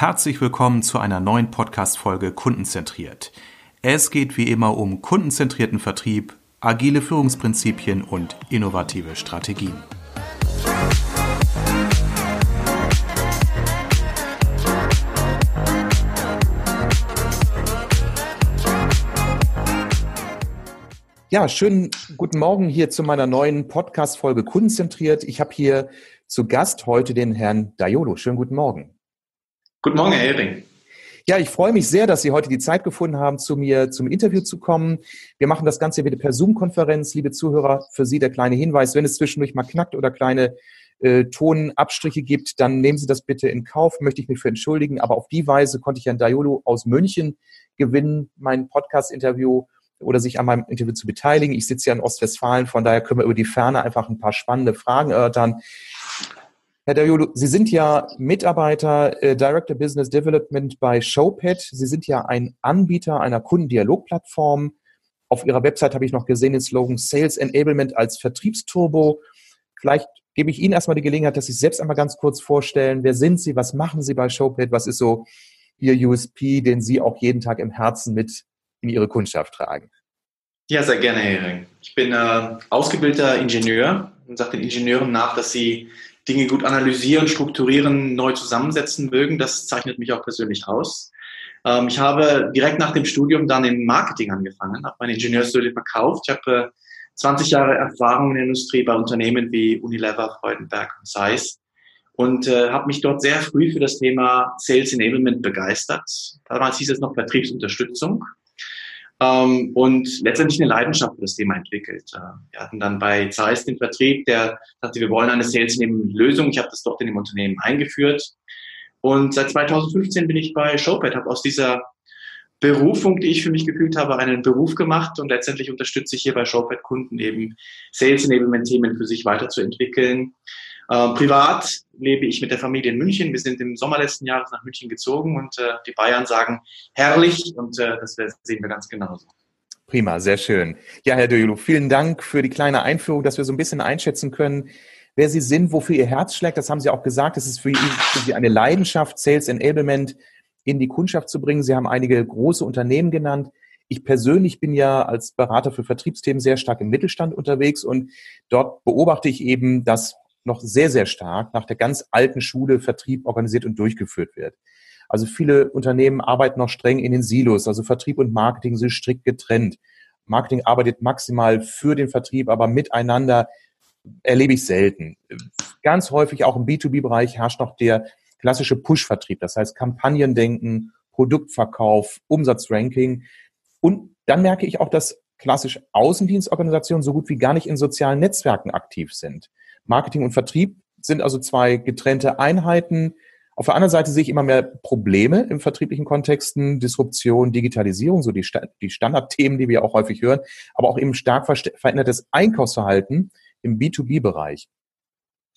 Herzlich willkommen zu einer neuen Podcast-Folge Kundenzentriert. Es geht wie immer um kundenzentrierten Vertrieb, agile Führungsprinzipien und innovative Strategien. Ja, schönen guten Morgen hier zu meiner neuen Podcast-Folge Kundenzentriert. Ich habe hier zu Gast heute den Herrn Daiolo. Schönen guten Morgen. Guten Morgen, Herr Hering. Ja, ich freue mich sehr, dass Sie heute die Zeit gefunden haben, zu mir zum Interview zu kommen. Wir machen das Ganze wieder per Zoom-Konferenz. Liebe Zuhörer, für Sie der kleine Hinweis, wenn es zwischendurch mal knackt oder kleine äh, Tonabstriche gibt, dann nehmen Sie das bitte in Kauf, möchte ich mich für entschuldigen. Aber auf die Weise konnte ich Herrn Daiolo aus München gewinnen, mein Podcast-Interview oder sich an meinem Interview zu beteiligen. Ich sitze ja in Ostwestfalen, von daher können wir über die Ferne einfach ein paar spannende Fragen erörtern. Herr Dayolo, Sie sind ja Mitarbeiter, äh, Director Business Development bei Showpad. Sie sind ja ein Anbieter einer Kundendialogplattform. Auf Ihrer Website habe ich noch gesehen den Slogan Sales Enablement als Vertriebsturbo. Vielleicht gebe ich Ihnen erstmal die Gelegenheit, dass Sie sich selbst einmal ganz kurz vorstellen. Wer sind Sie? Was machen Sie bei Showpad? Was ist so Ihr USP, den Sie auch jeden Tag im Herzen mit in Ihre Kundschaft tragen? Ja, sehr gerne, Herr Hering. Ich bin äh, ausgebildeter Ingenieur und sage den Ingenieuren nach, dass sie Dinge gut analysieren, strukturieren, neu zusammensetzen mögen. Das zeichnet mich auch persönlich aus. Ähm, ich habe direkt nach dem Studium dann im Marketing angefangen, habe meine Ingenieursstudie verkauft. Ich habe äh, 20 Jahre Erfahrung in der Industrie bei Unternehmen wie Unilever, Freudenberg und Zeiss und äh, habe mich dort sehr früh für das Thema Sales Enablement begeistert. Damals hieß es noch Vertriebsunterstützung ähm, und letztendlich eine Leidenschaft für das Thema entwickelt. Äh, wir hatten dann bei Zeiss den Vertrieb, der sagte, wir wollen eine Sales-Lösung. Ich habe das dort in dem Unternehmen eingeführt. Und seit 2015 bin ich bei Showpad, habe aus dieser Berufung, die ich für mich gefühlt habe, einen Beruf gemacht und letztendlich unterstütze ich hier bei Showpad Kunden eben Sales Enablement Themen für sich weiterzuentwickeln. Äh, privat lebe ich mit der Familie in München. Wir sind im Sommer letzten Jahres nach München gezogen und äh, die Bayern sagen herrlich und äh, das sehen wir ganz genauso. Prima, sehr schön. Ja, Herr Döjulu, vielen Dank für die kleine Einführung, dass wir so ein bisschen einschätzen können, wer Sie sind, wofür Ihr Herz schlägt. Das haben Sie auch gesagt. Es ist für, Sie eine Leidenschaft, Sales Enablement in die Kundschaft zu bringen. Sie haben einige große Unternehmen genannt. Ich persönlich bin ja als Berater für Vertriebsthemen sehr stark im Mittelstand unterwegs und dort beobachte ich eben, dass noch sehr, sehr stark nach der ganz alten Schule Vertrieb organisiert und durchgeführt wird. Also viele Unternehmen arbeiten noch streng in den Silos, also Vertrieb und Marketing sind strikt getrennt. Marketing arbeitet maximal für den Vertrieb, aber miteinander erlebe ich selten. Ganz häufig auch im B2B-Bereich herrscht noch der klassische Push-Vertrieb, das heißt Kampagnendenken, Produktverkauf, Umsatzranking. Und dann merke ich auch, dass klassisch Außendienstorganisationen so gut wie gar nicht in sozialen Netzwerken aktiv sind. Marketing und Vertrieb sind also zwei getrennte Einheiten. Auf der anderen Seite sehe ich immer mehr Probleme im vertrieblichen Kontexten, Disruption, Digitalisierung, so die, die Standardthemen, die wir auch häufig hören, aber auch eben stark verändertes Einkaufsverhalten im B2B-Bereich.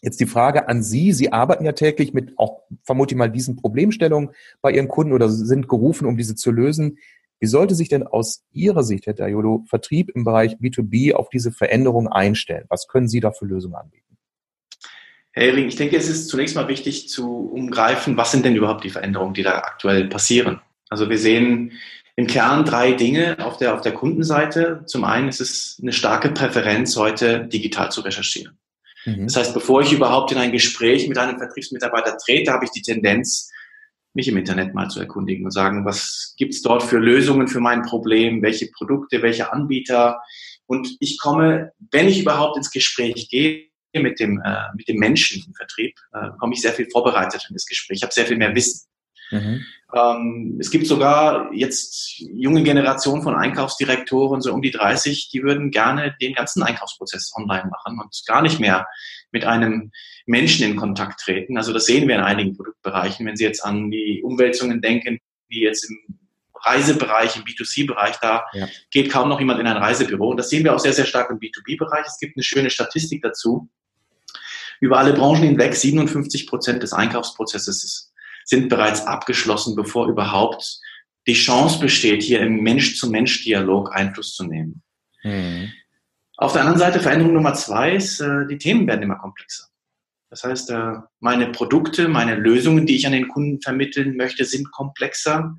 Jetzt die Frage an Sie. Sie arbeiten ja täglich mit auch, vermute ich mal, diesen Problemstellungen bei Ihren Kunden oder sind gerufen, um diese zu lösen. Wie sollte sich denn aus Ihrer Sicht, Herr Dayolo, Vertrieb im Bereich B2B auf diese Veränderung einstellen? Was können Sie da für Lösungen anbieten? Herr Hering, ich denke, es ist zunächst mal wichtig zu umgreifen, was sind denn überhaupt die Veränderungen, die da aktuell passieren. Also wir sehen im Kern drei Dinge auf der, auf der Kundenseite. Zum einen ist es eine starke Präferenz, heute digital zu recherchieren. Mhm. Das heißt, bevor ich überhaupt in ein Gespräch mit einem Vertriebsmitarbeiter trete, habe ich die Tendenz, mich im Internet mal zu erkundigen und sagen, was gibt's dort für Lösungen für mein Problem, welche Produkte, welche Anbieter. Und ich komme, wenn ich überhaupt ins Gespräch gehe, mit dem, äh, mit dem Menschen im Vertrieb, äh, komme ich sehr viel vorbereitet in das Gespräch. Ich habe sehr viel mehr Wissen. Mhm. Ähm, es gibt sogar jetzt junge Generationen von Einkaufsdirektoren, so um die 30, die würden gerne den ganzen Einkaufsprozess online machen und gar nicht mehr mit einem Menschen in Kontakt treten. Also das sehen wir in einigen Produktbereichen. Wenn Sie jetzt an die Umwälzungen denken, wie jetzt im Reisebereich, im B2C-Bereich, da ja. geht kaum noch jemand in ein Reisebüro. Und das sehen wir auch sehr, sehr stark im B2B-Bereich. Es gibt eine schöne Statistik dazu über alle Branchen hinweg 57 Prozent des Einkaufsprozesses sind bereits abgeschlossen, bevor überhaupt die Chance besteht, hier im Mensch-zu-Mensch-Dialog Einfluss zu nehmen. Mhm. Auf der anderen Seite, Veränderung Nummer zwei ist, äh, die Themen werden immer komplexer. Das heißt, äh, meine Produkte, meine Lösungen, die ich an den Kunden vermitteln möchte, sind komplexer.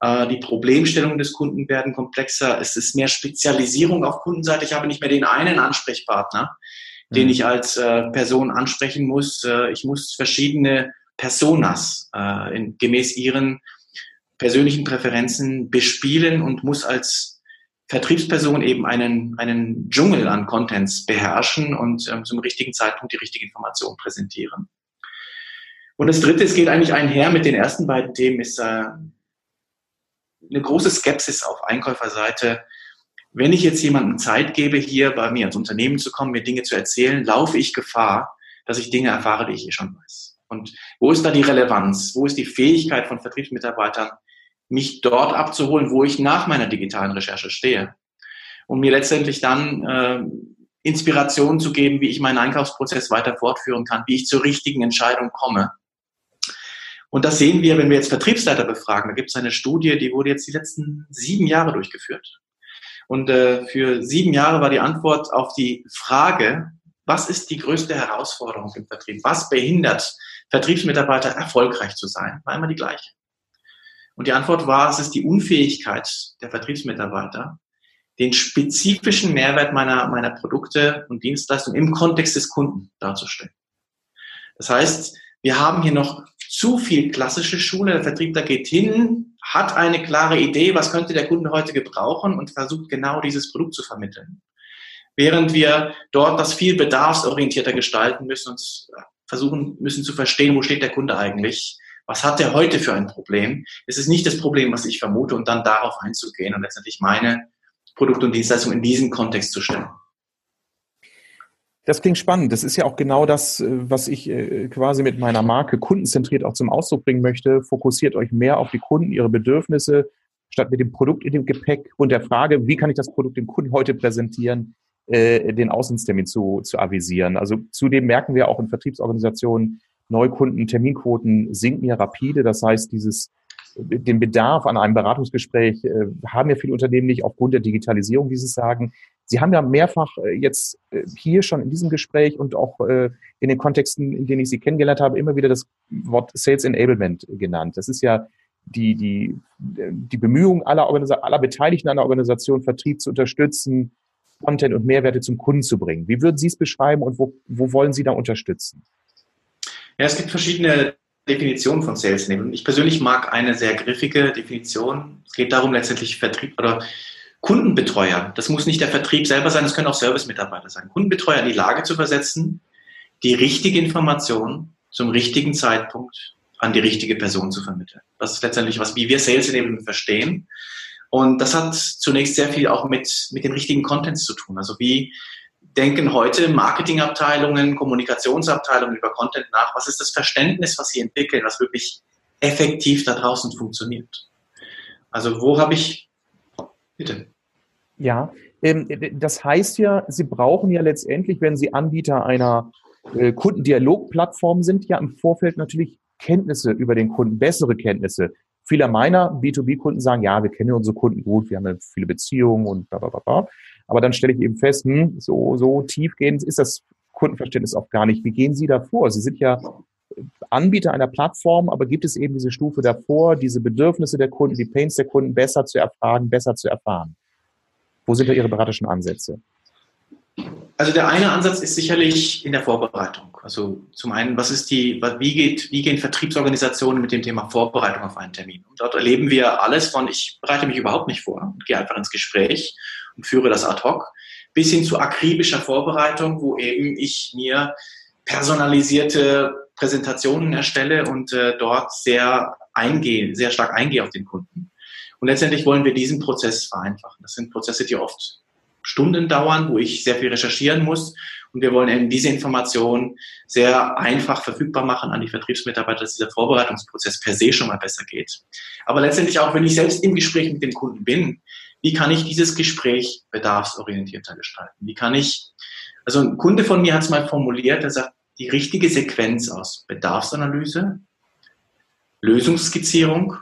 Äh, die Problemstellungen des Kunden werden komplexer. Es ist mehr Spezialisierung auf Kundenseite. Ich habe nicht mehr den einen Ansprechpartner, den mhm. ich als äh, Person ansprechen muss. Ich muss verschiedene Personas in, gemäß ihren persönlichen Präferenzen bespielen und muss als Vertriebsperson eben einen, einen Dschungel an Contents beherrschen und ähm, zum richtigen Zeitpunkt die richtige Information präsentieren. Und das Dritte, es geht eigentlich einher mit den ersten beiden Themen, ist äh, eine große Skepsis auf Einkäuferseite. Wenn ich jetzt jemandem Zeit gebe, hier bei mir ins Unternehmen zu kommen, mir Dinge zu erzählen, laufe ich Gefahr, dass ich Dinge erfahre, die ich eh schon weiß. Und wo ist da die Relevanz? Wo ist die Fähigkeit von Vertriebsmitarbeitern, mich dort abzuholen, wo ich nach meiner digitalen Recherche stehe. Um mir letztendlich dann äh, Inspiration zu geben, wie ich meinen Einkaufsprozess weiter fortführen kann, wie ich zur richtigen Entscheidung komme. Und das sehen wir, wenn wir jetzt Vertriebsleiter befragen. Da gibt es eine Studie, die wurde jetzt die letzten sieben Jahre durchgeführt. Und äh, für sieben Jahre war die Antwort auf die Frage, was ist die größte Herausforderung im Vertrieb? Was behindert Vertriebsmitarbeiter erfolgreich zu sein? War immer die gleiche. Und die Antwort war, es ist die Unfähigkeit der Vertriebsmitarbeiter, den spezifischen Mehrwert meiner, meiner Produkte und Dienstleistungen im Kontext des Kunden darzustellen. Das heißt, wir haben hier noch zu viel klassische Schule. Der Vertriebler geht hin, hat eine klare Idee, was könnte der Kunde heute gebrauchen und versucht genau dieses Produkt zu vermitteln. Während wir dort das viel bedarfsorientierter gestalten müssen und versuchen müssen zu verstehen, wo steht der Kunde eigentlich was hat der heute für ein Problem? Es ist nicht das Problem, was ich vermute, und dann darauf einzugehen und letztendlich meine Produkte und Dienstleistungen in diesen Kontext zu stellen. Das klingt spannend. Das ist ja auch genau das, äh, was ich äh, quasi mit meiner Marke kundenzentriert auch zum Ausdruck bringen möchte. Fokussiert euch mehr auf die Kunden, ihre Bedürfnisse, statt mit dem Produkt in dem Gepäck und der Frage, wie kann ich das Produkt dem Kunden heute präsentieren, äh, den Auslandstermin zu, zu avisieren. Also zudem merken wir auch in Vertriebsorganisationen, Neukunden, Terminquoten sinken ja rapide. Das heißt, dieses, den Bedarf an einem Beratungsgespräch äh, haben ja viele Unternehmen nicht aufgrund der Digitalisierung, wie Sie sagen. Sie haben ja mehrfach äh, jetzt äh, hier schon in diesem Gespräch und auch äh, in den Kontexten, in denen ich Sie kennengelernt habe, immer wieder das Wort Sales Enablement genannt. Das ist ja die, die, die Bemühung aller, aller Beteiligten einer Organisation, Vertrieb zu unterstützen, Content und Mehrwerte zum Kunden zu bringen. Wie würden Sie es beschreiben und wo, wo wollen Sie da unterstützen? Ja, es gibt verschiedene Definitionen von Sales Enablement. Ich persönlich mag eine sehr griffige Definition. Es geht darum, letztendlich Vertrieb oder Kundenbetreuer. Das muss nicht der Vertrieb selber sein, das können auch Service-Mitarbeiter sein. Kundenbetreuer in die Lage zu versetzen, die richtige Information zum richtigen Zeitpunkt an die richtige Person zu vermitteln. Das ist letztendlich was, wie wir Sales Enablement verstehen. Und das hat zunächst sehr viel auch mit, mit den richtigen Contents zu tun. Also wie denken heute Marketingabteilungen, Kommunikationsabteilungen über Content nach. Was ist das Verständnis, was sie entwickeln, was wirklich effektiv da draußen funktioniert? Also wo habe ich, bitte. Ja, ähm, das heißt ja, Sie brauchen ja letztendlich, wenn Sie Anbieter einer äh, Kundendialogplattform sind, ja im Vorfeld natürlich Kenntnisse über den Kunden, bessere Kenntnisse. Viele meiner B2B-Kunden sagen, ja, wir kennen unsere Kunden gut, wir haben ja viele Beziehungen und bla bla bla. bla. Aber dann stelle ich eben fest, hm, so, so tiefgehend ist das Kundenverständnis auch gar nicht. Wie gehen Sie davor? Sie sind ja Anbieter einer Plattform, aber gibt es eben diese Stufe davor, diese Bedürfnisse der Kunden, die Pains der Kunden besser zu erfragen, besser zu erfahren? Wo sind da Ihre beratischen Ansätze? Also der eine Ansatz ist sicherlich in der Vorbereitung. Also zum einen, was ist die, wie geht, wie gehen Vertriebsorganisationen mit dem Thema Vorbereitung auf einen Termin? Und dort erleben wir alles von, ich bereite mich überhaupt nicht vor und gehe einfach ins Gespräch und führe das ad hoc, bis hin zu akribischer Vorbereitung, wo eben ich mir personalisierte Präsentationen erstelle und äh, dort sehr eingehe, sehr stark eingehe auf den Kunden. Und letztendlich wollen wir diesen Prozess vereinfachen. Das sind Prozesse, die oft Stunden dauern, wo ich sehr viel recherchieren muss. Und wir wollen eben diese Information sehr einfach verfügbar machen an die Vertriebsmitarbeiter, dass dieser Vorbereitungsprozess per se schon mal besser geht. Aber letztendlich auch, wenn ich selbst im Gespräch mit dem Kunden bin, wie kann ich dieses Gespräch bedarfsorientierter gestalten? Wie kann ich, also ein Kunde von mir hat es mal formuliert, er sagt, die richtige Sequenz aus Bedarfsanalyse, Lösungsskizzierung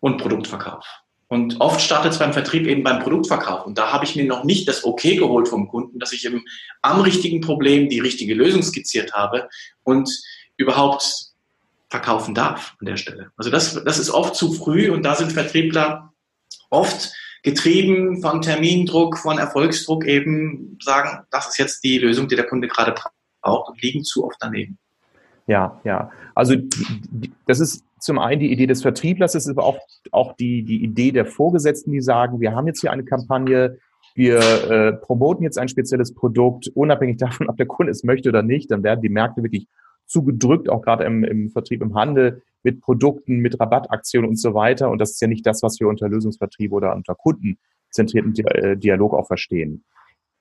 und Produktverkauf. Und oft startet es beim Vertrieb eben beim Produktverkauf. Und da habe ich mir noch nicht das Okay geholt vom Kunden, dass ich eben am richtigen Problem die richtige Lösung skizziert habe und überhaupt verkaufen darf an der Stelle. Also das, das ist oft zu früh und da sind Vertriebler oft getrieben von Termindruck, von Erfolgsdruck eben sagen, das ist jetzt die Lösung, die der Kunde gerade braucht und liegen zu oft daneben. Ja, ja. Also das ist zum einen die Idee des Vertrieblers, es ist aber auch, auch die, die Idee der Vorgesetzten, die sagen, wir haben jetzt hier eine Kampagne, wir äh, promoten jetzt ein spezielles Produkt, unabhängig davon, ob der Kunde es möchte oder nicht, dann werden die Märkte wirklich zugedrückt, auch gerade im, im Vertrieb, im Handel, mit Produkten, mit Rabattaktionen und so weiter. Und das ist ja nicht das, was wir unter Lösungsvertrieb oder unter kundenzentrierten äh, Dialog auch verstehen.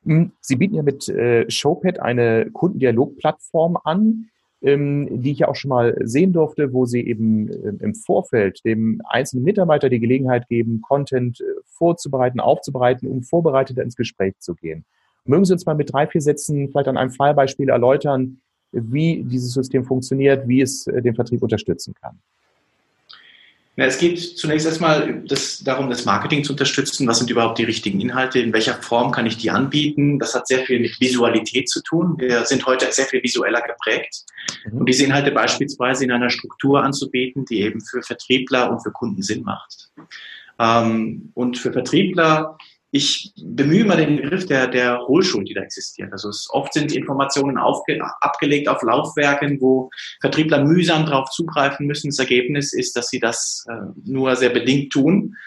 Hm, Sie bieten ja mit äh, Showpad eine Kundendialogplattform an, ähm, die ich ja auch schon mal sehen durfte, wo Sie eben ähm, im Vorfeld dem einzelnen Mitarbeiter die Gelegenheit geben, Content äh, vorzubereiten, aufzubereiten, um vorbereiteter ins Gespräch zu gehen. Mögen Sie uns mal mit drei, vier Sätzen vielleicht an einem Fallbeispiel erläutern, wie dieses System funktioniert, wie es äh, den Vertrieb unterstützen kann. Ja, es geht zunächst erstmal das, darum, das Marketing zu unterstützen. Was sind überhaupt die richtigen Inhalte? In welcher Form kann ich die anbieten? Das hat sehr viel mit Visualität zu tun. Wir sind heute sehr viel visueller geprägt. Mhm. Und diese Inhalte beispielsweise in einer Struktur anzubieten, die eben für Vertriebler und für Kunden Sinn macht. Ähm, und für Vertriebler ich bemühe mal den Begriff der, der Hohlschuld, die da existiert. Also es, oft sind Informationen aufge, abgelegt auf Laufwerken, wo Vertriebler mühsam darauf zugreifen müssen. Das Ergebnis ist, dass sie das äh, nur sehr bedingt tun.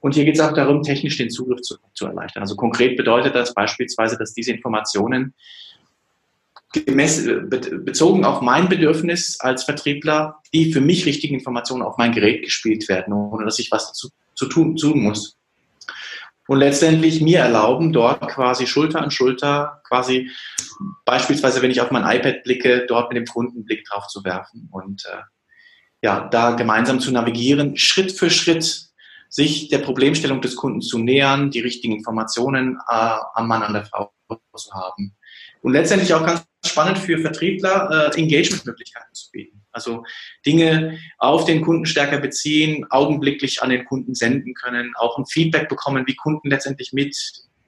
Und hier geht es auch darum, technisch den Zugriff zu, zu erleichtern. Also konkret bedeutet das beispielsweise, dass diese Informationen gemessen, äh, bezogen auf mein Bedürfnis als Vertriebler, die für mich richtigen Informationen auf mein Gerät gespielt werden, ohne dass ich was dazu zu tun, tun muss und letztendlich mir erlauben, dort quasi Schulter an Schulter, quasi beispielsweise, wenn ich auf mein iPad blicke, dort mit dem Kunden Blick drauf zu werfen und äh, ja, da gemeinsam zu navigieren, Schritt für Schritt sich der Problemstellung des Kunden zu nähern, die richtigen Informationen äh, am Mann, an der Frau zu haben. Und letztendlich auch ganz spannend für Vertriebler, äh, Engagement-Möglichkeiten zu bieten. Also Dinge auf den Kunden stärker beziehen, augenblicklich an den Kunden senden können, auch ein Feedback bekommen, wie Kunden letztendlich mit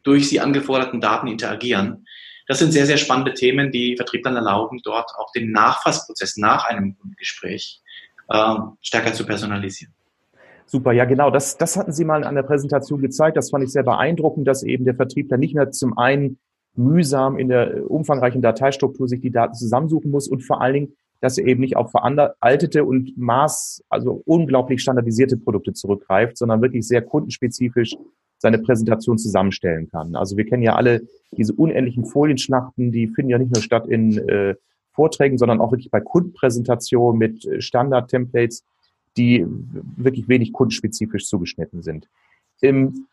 durch sie angeforderten Daten interagieren. Das sind sehr, sehr spannende Themen, die Vertrieblern erlauben, dort auch den Nachfassprozess nach einem Gespräch äh, stärker zu personalisieren. Super, ja genau, das, das hatten Sie mal an der Präsentation gezeigt. Das fand ich sehr beeindruckend, dass eben der Vertriebler nicht mehr zum einen mühsam in der umfangreichen Dateistruktur sich die Daten zusammensuchen muss und vor allen Dingen, dass er eben nicht auf veraltete und maß, also unglaublich standardisierte Produkte zurückgreift, sondern wirklich sehr kundenspezifisch seine Präsentation zusammenstellen kann. Also wir kennen ja alle diese unendlichen Folienschlachten, die finden ja nicht nur statt in äh, Vorträgen, sondern auch wirklich bei Kundenpräsentationen mit äh, Standard-Templates, die wirklich wenig kundenspezifisch zugeschnitten sind. Ähm,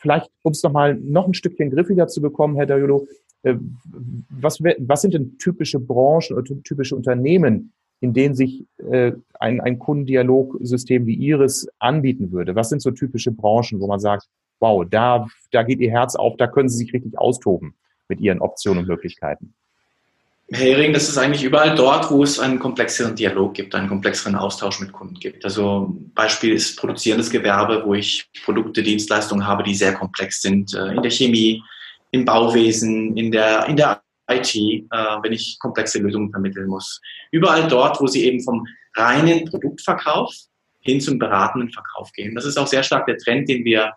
vielleicht, um es nochmal noch ein Stückchen griffiger zu bekommen, Herr Dajolo, was, was sind denn typische Branchen oder typische Unternehmen, in denen sich äh, ein, ein Kundendialogsystem wie Ihres anbieten würde? Was sind so typische Branchen, wo man sagt, wow, da, da geht Ihr Herz auf, da können Sie sich richtig austoben mit Ihren Optionen und Möglichkeiten? Hering, das ist eigentlich überall dort, wo es einen komplexeren Dialog gibt, einen komplexeren Austausch mit Kunden gibt. Also Beispiel ist produzierendes Gewerbe, wo ich Produkte, Dienstleistungen habe, die sehr komplex sind, äh, in der Chemie, im Bauwesen, in der, in der IT, äh, wenn ich komplexe Lösungen vermitteln muss. Überall dort, wo sie eben vom reinen Produktverkauf hin zum beratenden Verkauf gehen. Das ist auch sehr stark der Trend, den wir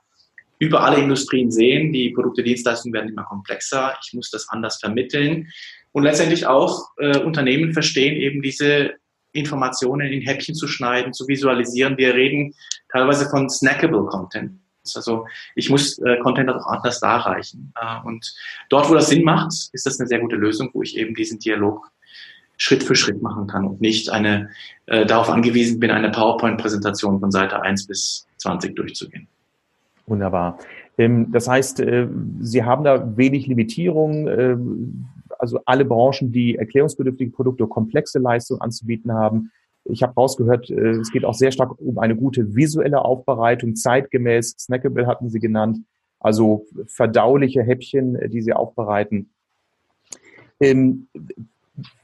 über alle Industrien sehen. Die Produkte, Dienstleistungen werden immer komplexer. Ich muss das anders vermitteln. Und letztendlich auch äh, Unternehmen verstehen eben diese Informationen in Häppchen zu schneiden, zu visualisieren. Wir reden teilweise von snackable Content. Also ich muss äh, Content auch anders darreichen. Äh, und dort, wo das Sinn macht, ist das eine sehr gute Lösung, wo ich eben diesen Dialog Schritt für Schritt machen kann und nicht eine äh, darauf angewiesen bin, eine PowerPoint-Präsentation von Seite 1 bis 20 durchzugehen. Wunderbar. Ähm, das heißt, äh, Sie haben da wenig Limitierungen äh, also alle Branchen, die erklärungsbedürftige Produkte, komplexe Leistungen anzubieten haben. Ich habe rausgehört, äh, es geht auch sehr stark um eine gute visuelle Aufbereitung, zeitgemäß, snackable hatten Sie genannt, also verdauliche Häppchen, äh, die Sie aufbereiten. Ähm,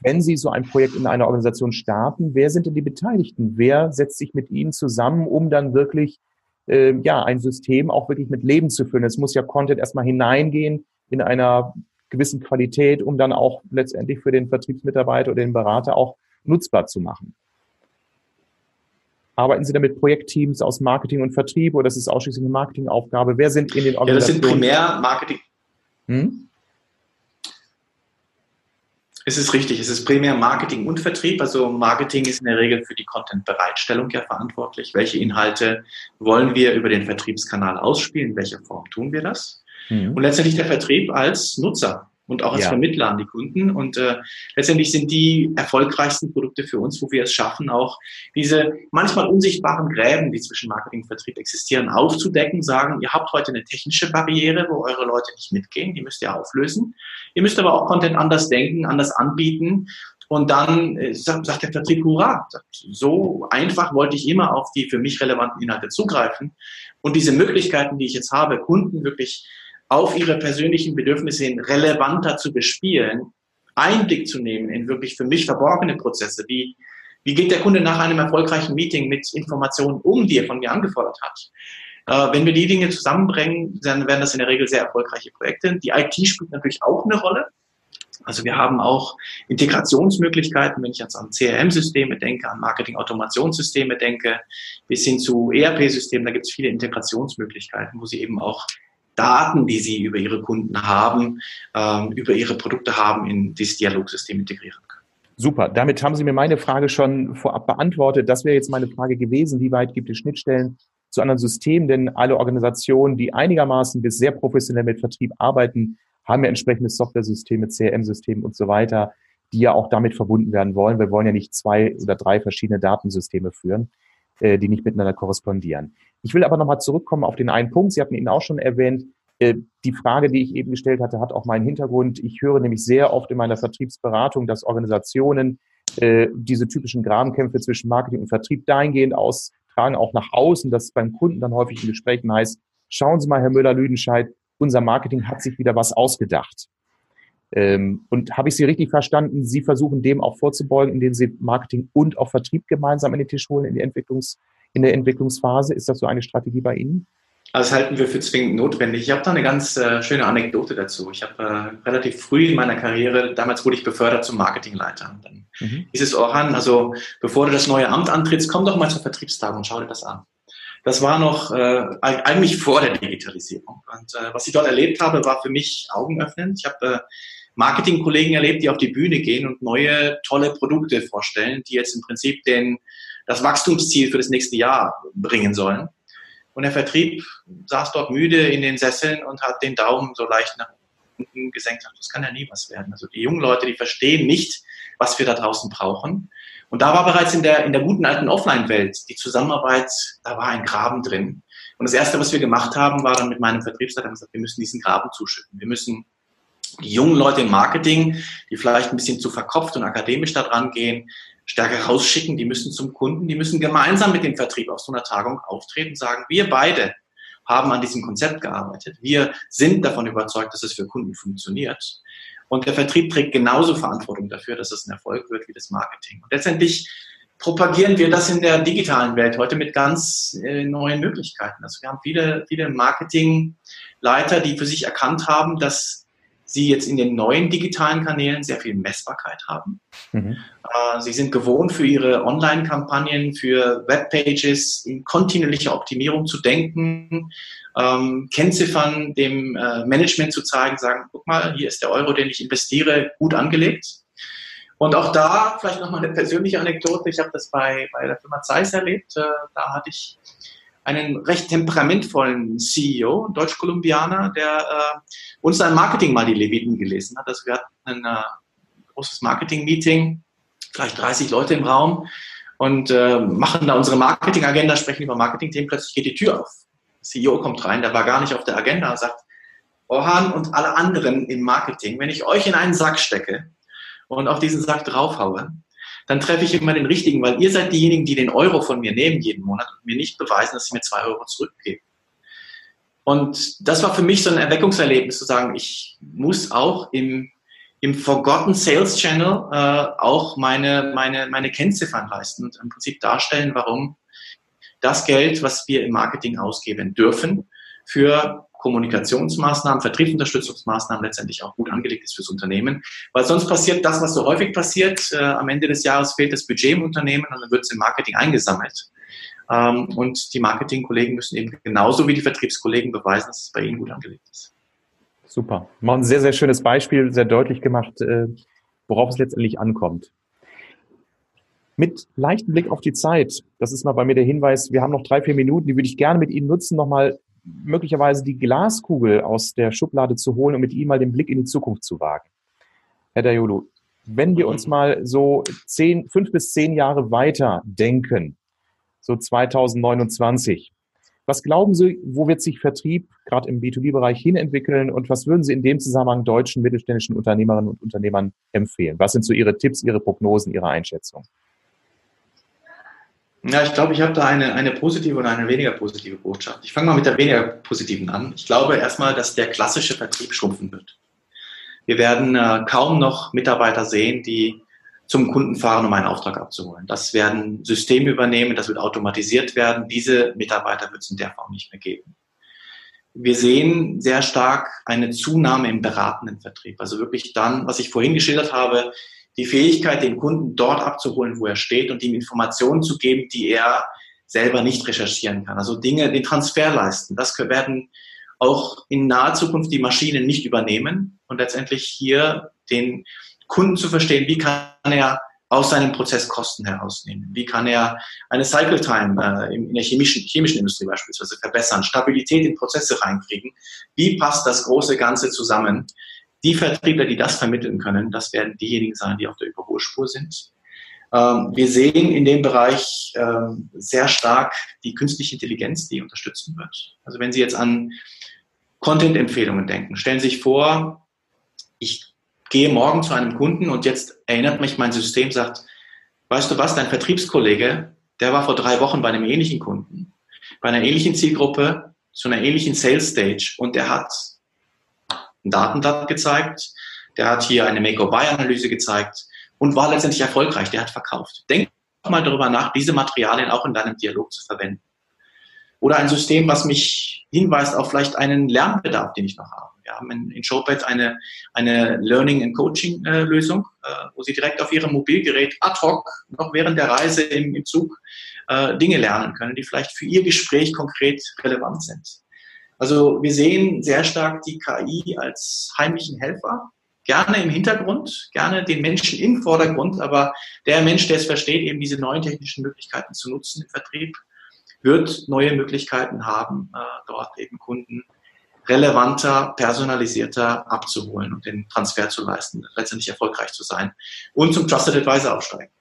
wenn Sie so ein Projekt in einer Organisation starten, wer sind denn die Beteiligten? Wer setzt sich mit Ihnen zusammen, um dann wirklich äh, ja, ein System auch wirklich mit Leben zu füllen. Es muss ja Content erstmal hineingehen in einer gewissen Qualität, um dann auch letztendlich für den Vertriebsmitarbeiter oder den Berater auch nutzbar zu machen. Arbeiten Sie da mit Projektteams aus Marketing und Vertrieb oder ist es ausschließlich eine Marketingaufgabe? Wer sind in den Organisationen? Ja, das sind primär Marketing. Hm? Es ist richtig, es ist primär Marketing und Vertrieb. Also Marketing ist in der Regel für die Content-Bereitstellung ja verantwortlich. Welche Inhalte wollen wir über den Vertriebskanal ausspielen? In welcher Form tun wir das? Mhm. Und letztendlich der Vertrieb als Nutzer und auch als ja. Vermittler an die Kunden. Und äh, letztendlich sind die erfolgreichsten Produkte für uns, wo wir es schaffen, auch diese manchmal unsichtbaren Gräben, die zwischen Marketing und Vertrieb existieren, aufzudecken, sagen, ihr habt heute eine technische Barriere, wo eure Leute nicht mitgehen, die müsst ihr auflösen. Ihr müsst aber auch Content anders denken, anders anbieten. Und dann äh, sagt, sagt der Vertrieb, hurra, so einfach wollte ich immer auf die für mich relevanten Inhalte zugreifen. Und diese Möglichkeiten, die ich jetzt habe, Kunden wirklich auf ihre persönlichen Bedürfnisse hin relevanter zu bespielen, Einblick zu nehmen in wirklich für mich verborgene Prozesse, wie, wie geht der Kunde nach einem erfolgreichen Meeting mit Informationen um, die er von mir angefordert hat. Äh, wenn wir die Dinge zusammenbringen, dann werden das in der Regel sehr erfolgreiche Projekte. Die IT spielt natürlich auch eine Rolle. Also wir haben auch Integrationsmöglichkeiten, wenn ich jetzt an CRM-Systeme denke, an Marketing-Automationssysteme denke, bis hin zu ERP-Systemen, da gibt es viele Integrationsmöglichkeiten, wo Sie eben auch Daten, die sie über ihre Kunden haben, ähm, über ihre Produkte haben, in dieses Dialogsystem integrieren können. Super, damit haben Sie mir meine Frage schon vorab beantwortet. Das wäre jetzt meine Frage gewesen, wie weit gibt es Schnittstellen zu anderen Systemen? Denn alle Organisationen, die einigermaßen bis sehr professionell mit Vertrieb arbeiten, haben ja entsprechende Software-Systeme, CRM-Systeme und so weiter, die ja auch damit verbunden werden wollen. Wir wollen ja nicht zwei oder drei verschiedene Datensysteme führen, äh, die nicht miteinander korrespondieren. Ich will aber nochmal zurückkommen auf den einen Punkt. Sie hatten ihn auch schon erwähnt. Äh, die Frage, die ich eben gestellt hatte, hat auch meinen Hintergrund. Ich höre nämlich sehr oft in meiner Vertriebsberatung, dass Organisationen äh, diese typischen Grabenkämpfe zwischen Marketing und Vertrieb dahingehend austragen, auch nach außen, dass es beim Kunden dann häufig in Gesprächen heißt, schauen Sie mal, Herr Müller-Lüdenscheid, unser Marketing hat sich wieder was ausgedacht. Ähm, und habe ich Sie richtig verstanden? Sie versuchen dem auch vorzubeugen, indem Sie Marketing und auch Vertrieb gemeinsam in den Tisch holen in die Entwicklungs- in der Entwicklungsphase? Ist das so eine Strategie bei Ihnen? Also das halten wir für zwingend notwendig. Ich habe da eine ganz äh, schöne Anekdote dazu. Ich habe äh, relativ früh in meiner Karriere, damals wurde ich befördert zum Marketingleiter. Dann mhm. hieß es Orhan, also bevor du das neue Amt antrittst, komm doch mal zur Vertriebstagung und schau dir das an. Das war noch äh, eigentlich vor der Digitalisierung. Und äh, was ich dort erlebt habe, war für mich augenöffnend. Ich habe äh, Marketingkollegen erlebt, die auf die Bühne gehen und neue tolle Produkte vorstellen, die jetzt im Prinzip den das Wachstumsziel für das nächste Jahr bringen sollen. Und der Vertrieb saß dort müde in den Sesseln und hat den Daumen so leicht nach unten gesenkt. Das kann ja nie was werden. Also die jungen Leute, die verstehen nicht, was wir da draußen brauchen. Und da war bereits in der, in der guten alten Offline-Welt die Zusammenarbeit, da war ein Graben drin. Und das Erste, was wir gemacht haben, war dann mit meinem Vertriebsleiter gesagt, wir müssen diesen Graben zuschütten. Wir müssen die jungen Leute im Marketing, die vielleicht ein bisschen zu verkopft und akademisch da dran gehen, stärker rausschicken, die müssen zum Kunden, die müssen gemeinsam mit dem Vertrieb auf so einer Tagung auftreten, sagen, wir beide haben an diesem Konzept gearbeitet. Wir sind davon überzeugt, dass es für Kunden funktioniert. Und der Vertrieb trägt genauso Verantwortung dafür, dass es ein Erfolg wird wie das Marketing. Und letztendlich propagieren wir das in der digitalen Welt heute mit ganz äh, neuen Möglichkeiten. Also wir haben viele, viele Marketingleiter, die für sich erkannt haben, dass sie jetzt in den neuen digitalen Kanälen sehr viel Messbarkeit haben. Mhm. Äh, sie sind gewohnt, für ihre Online-Kampagnen, für Webpages in kontinuierlicher Optimierung zu denken, ähm, Kennziffern dem äh, Management zu zeigen, sagen, guck mal, hier ist der Euro, den ich investiere, gut angelegt. Und auch da vielleicht nochmal eine persönliche Anekdote. Ich habe das bei, bei der Firma Zeiss erlebt. Äh, da hatte ich einen recht temperamentvollen CEO, Deutsch-Kolumbianer, der äh, uns ein Marketing mal die Leviten gelesen hat. Also wir hatten ein äh, großes Marketing-Meeting, vielleicht 30 Leute im Raum und äh, machen da unsere Marketing-Agenda, sprechen über Marketing-Themen, plötzlich geht die Tür auf. CEO kommt rein, der war gar nicht auf der Agenda und sagt, Orhan und alle anderen im Marketing, wenn ich euch in einen Sack stecke und auf diesen Sack draufhaue, dann treffe ich immer den richtigen, weil ihr seid diejenigen, die den Euro von mir nehmen jeden Monat und mir nicht beweisen, dass sie mir zwei Euro zurückgeben. Und das war für mich so ein Erweckungserlebnis, zu sagen, ich muss auch im, im Forgotten Sales Channel äh, auch meine, meine, meine Kennziffern leisten und im Prinzip darstellen, warum das Geld, was wir im Marketing ausgeben dürfen, für Kommunikationsmaßnahmen, Vertriebsunterstützungsmaßnahmen letztendlich auch gut angelegt ist fürs Unternehmen. Weil sonst passiert das, was so häufig passiert. Äh, am Ende des Jahres fehlt das Budget im Unternehmen und dann wird es im Marketing eingesammelt. Ähm, und die Marketingkollegen müssen eben genauso wie die Vertriebskollegen beweisen, dass es bei ihnen gut angelegt ist. Super. Mal ein sehr, sehr schönes Beispiel, sehr deutlich gemacht, äh, worauf es letztendlich ankommt. Mit leichtem Blick auf die Zeit, das ist mal bei mir der Hinweis, wir haben noch drei, vier Minuten, die würde ich gerne mit Ihnen nutzen, nochmal möglicherweise die Glaskugel aus der Schublade zu holen und mit ihm mal den Blick in die Zukunft zu wagen. Herr Dayolo, wenn wir uns mal so zehn, fünf bis zehn Jahre weiter denken, so 2029, was glauben Sie, wo wird sich Vertrieb gerade im B2B-Bereich hinentwickeln und was würden Sie in dem Zusammenhang deutschen mittelständischen Unternehmerinnen und Unternehmern empfehlen? Was sind so Ihre Tipps, Ihre Prognosen, Ihre Einschätzungen? Ja, ich glaube, ich habe da eine, eine positive und eine weniger positive Botschaft. Ich fange mal mit der weniger positiven an. Ich glaube erstmal, dass der klassische Vertrieb schrumpfen wird. Wir werden äh, kaum noch Mitarbeiter sehen, die zum Kunden fahren, um einen Auftrag abzuholen. Das werden Systeme übernehmen, das wird automatisiert werden. Diese Mitarbeiter wird es in der Form nicht mehr geben. Wir sehen sehr stark eine Zunahme im beratenden Vertrieb. Also wirklich dann, was ich vorhin geschildert habe, die Fähigkeit, den Kunden dort abzuholen, wo er steht und ihm Informationen zu geben, die er selber nicht recherchieren kann. Also Dinge, den Transfer leisten. Das werden auch in naher Zukunft die Maschinen nicht übernehmen und letztendlich hier den Kunden zu verstehen, wie kann er aus seinem Prozess Kosten herausnehmen? Wie kann er eine Cycle Time äh, in der chemischen, chemischen Industrie beispielsweise verbessern, Stabilität in Prozesse reinkriegen? Wie passt das große Ganze zusammen? Die Vertriebler, die das vermitteln können, das werden diejenigen sein, die auf der Überholspur sind. Ähm, wir sehen in dem Bereich ähm, sehr stark die künstliche Intelligenz, die unterstützen wird. Also wenn Sie jetzt an Content-Empfehlungen denken, stellen Sie sich vor, ich gehe morgen zu einem Kunden und jetzt erinnert mich mein System, sagt, weißt du was, dein Vertriebskollege, der war vor drei Wochen bei einem ähnlichen Kunden, bei einer ähnlichen Zielgruppe, zu einer ähnlichen Sales Stage und der hat ein Datenblatt gezeigt, der hat hier eine Make-or-Buy-Analyse gezeigt und war letztendlich erfolgreich, der hat verkauft. Denk mal darüber nach, diese Materialien auch in deinem Dialog zu verwenden. Oder ein System, was mich hinweist auf vielleicht einen Lernbedarf, den ich noch habe. Wir haben in, in Showpad eine, eine Learning and Coaching äh, Lösung, äh, wo Sie direkt auf Ihrem Mobilgerät ad hoc noch während der Reise im, im Zug äh, Dinge lernen können, die vielleicht für Ihr Gespräch konkret relevant sind. Also wir sehen sehr stark die KI als heimlichen Helfer, gerne im Hintergrund, gerne den Menschen im Vordergrund, aber der Mensch, der es versteht, eben diese neuen technischen Möglichkeiten zu nutzen im Vertrieb, wird neue Möglichkeiten haben, äh, dort eben Kunden relevanter, personalisierter abzuholen und den Transfer zu leisten, letztendlich erfolgreich zu sein und zum Trusted Advisor aufsteigen.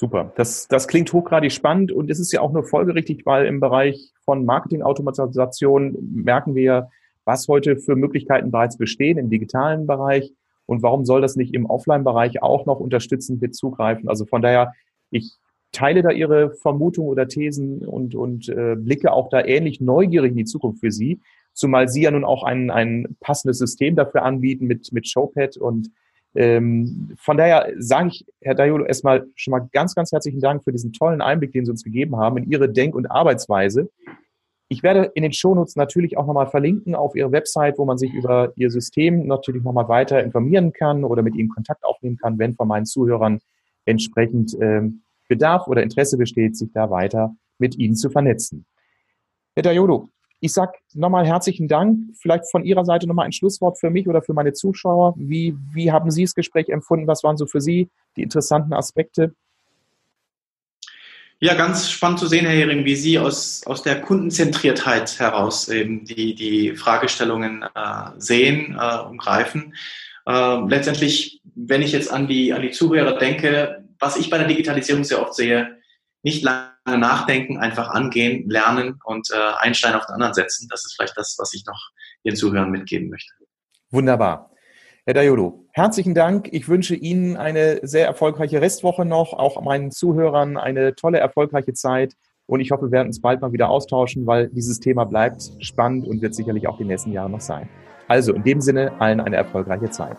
Super. Das, das klingt hochgradig spannend und es ist ja auch nur folgerichtig, weil im Bereich von Marketing-Automatisation merken wir, was heute für Möglichkeiten bereits bestehen im digitalen Bereich und warum soll das nicht im Offline-Bereich auch noch unterstützend mit zugreifen. Also von daher, ich teile da Ihre Vermutungen oder Thesen und, und äh, blicke auch da ähnlich neugierig in die Zukunft für Sie, zumal Sie ja nun auch ein, ein passendes System dafür anbieten mit, mit Showpad und ähm, von daher sage ich, Herr Dayolo, erstmal schon mal ganz, ganz herzlichen Dank für diesen tollen Einblick, den Sie uns gegeben haben in Ihre Denk- und Arbeitsweise. Ich werde in den Shownotes natürlich auch nochmal verlinken auf Ihre Website, wo man sich über Ihr System natürlich nochmal weiter informieren kann oder mit Ihnen Kontakt aufnehmen kann, wenn von meinen Zuhörern entsprechend ähm, Bedarf oder Interesse besteht, sich da weiter mit Ihnen zu vernetzen. Herr Dayolo, ich sage nochmal herzlichen Dank. Vielleicht von Ihrer Seite nochmal ein Schlusswort für mich oder für meine Zuschauer. Wie, wie haben Sie das Gespräch empfunden? Was waren so für Sie die interessanten Aspekte? Ja, ganz spannend zu sehen, Herr Hering, wie Sie aus, aus der Kundenzentriertheit heraus eben die, die Fragestellungen äh, sehen äh, und greifen. Äh, letztendlich, wenn ich jetzt an die, an die Zuhörer denke, was ich bei der Digitalisierung sehr oft sehe, nicht lange nachdenken, einfach angehen, lernen und äh, einen Stein auf den anderen setzen. Das ist vielleicht das, was ich noch Ihren Zuhörern mitgeben möchte. Wunderbar. Herr Dayolo, herzlichen Dank. Ich wünsche Ihnen eine sehr erfolgreiche Restwoche noch, auch meinen Zuhörern eine tolle, erfolgreiche Zeit. Und ich hoffe, wir werden uns bald mal wieder austauschen, weil dieses Thema bleibt spannend und wird sicherlich auch die nächsten Jahre noch sein. Also in dem Sinne allen eine erfolgreiche Zeit.